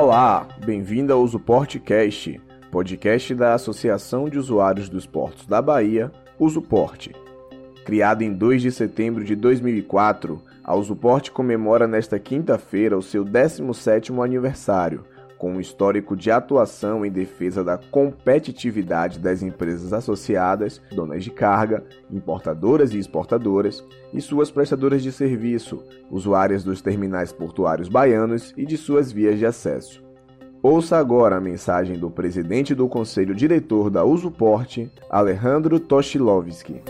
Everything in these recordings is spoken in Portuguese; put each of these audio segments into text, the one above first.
Olá, bem-vindo ao Usuportcast, podcast da Associação de Usuários dos Portos da Bahia, Usuporte. Criado em 2 de setembro de 2004, a Usuporte comemora nesta quinta-feira o seu 17º aniversário, com um histórico de atuação em defesa da competitividade das empresas associadas, donas de carga, importadoras e exportadoras, e suas prestadoras de serviço, usuárias dos terminais portuários baianos e de suas vias de acesso. Ouça agora a mensagem do presidente do Conselho Diretor da Usuporte, Alejandro Toshilovski.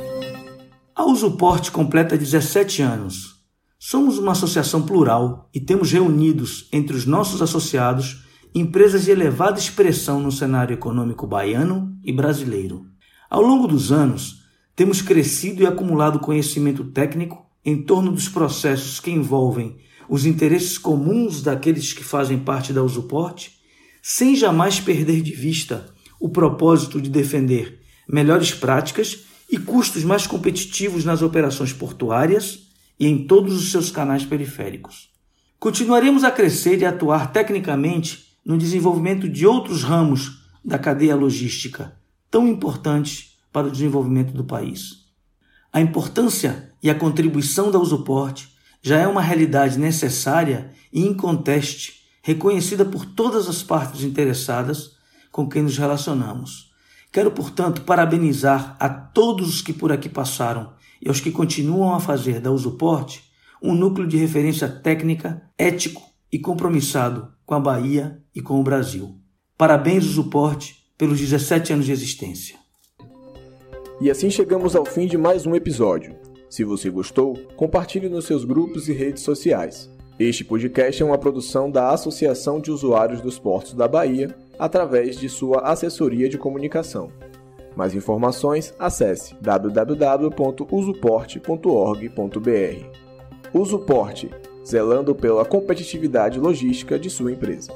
A Usuporte completa 17 anos. Somos uma associação plural e temos reunidos entre os nossos associados empresas de elevada expressão no cenário econômico baiano e brasileiro. Ao longo dos anos, temos crescido e acumulado conhecimento técnico em torno dos processos que envolvem os interesses comuns daqueles que fazem parte da Usuporte, sem jamais perder de vista o propósito de defender melhores práticas e custos mais competitivos nas operações portuárias e em todos os seus canais periféricos. Continuaremos a crescer e atuar tecnicamente no desenvolvimento de outros ramos da cadeia logística, tão importantes para o desenvolvimento do país. A importância e a contribuição da Usuporte já é uma realidade necessária e inconteste, reconhecida por todas as partes interessadas com quem nos relacionamos. Quero, portanto, parabenizar a todos os que por aqui passaram e aos que continuam a fazer da Usuporte um núcleo de referência técnica, ético e compromissado com a Bahia e com o Brasil. Parabéns o suporte pelos 17 anos de existência. E assim chegamos ao fim de mais um episódio. Se você gostou, compartilhe nos seus grupos e redes sociais. Este podcast é uma produção da Associação de Usuários dos Portos da Bahia, através de sua assessoria de comunicação. Mais informações, acesse www.usuporte.org.br. Usuporte zelando pela competitividade logística de sua empresa.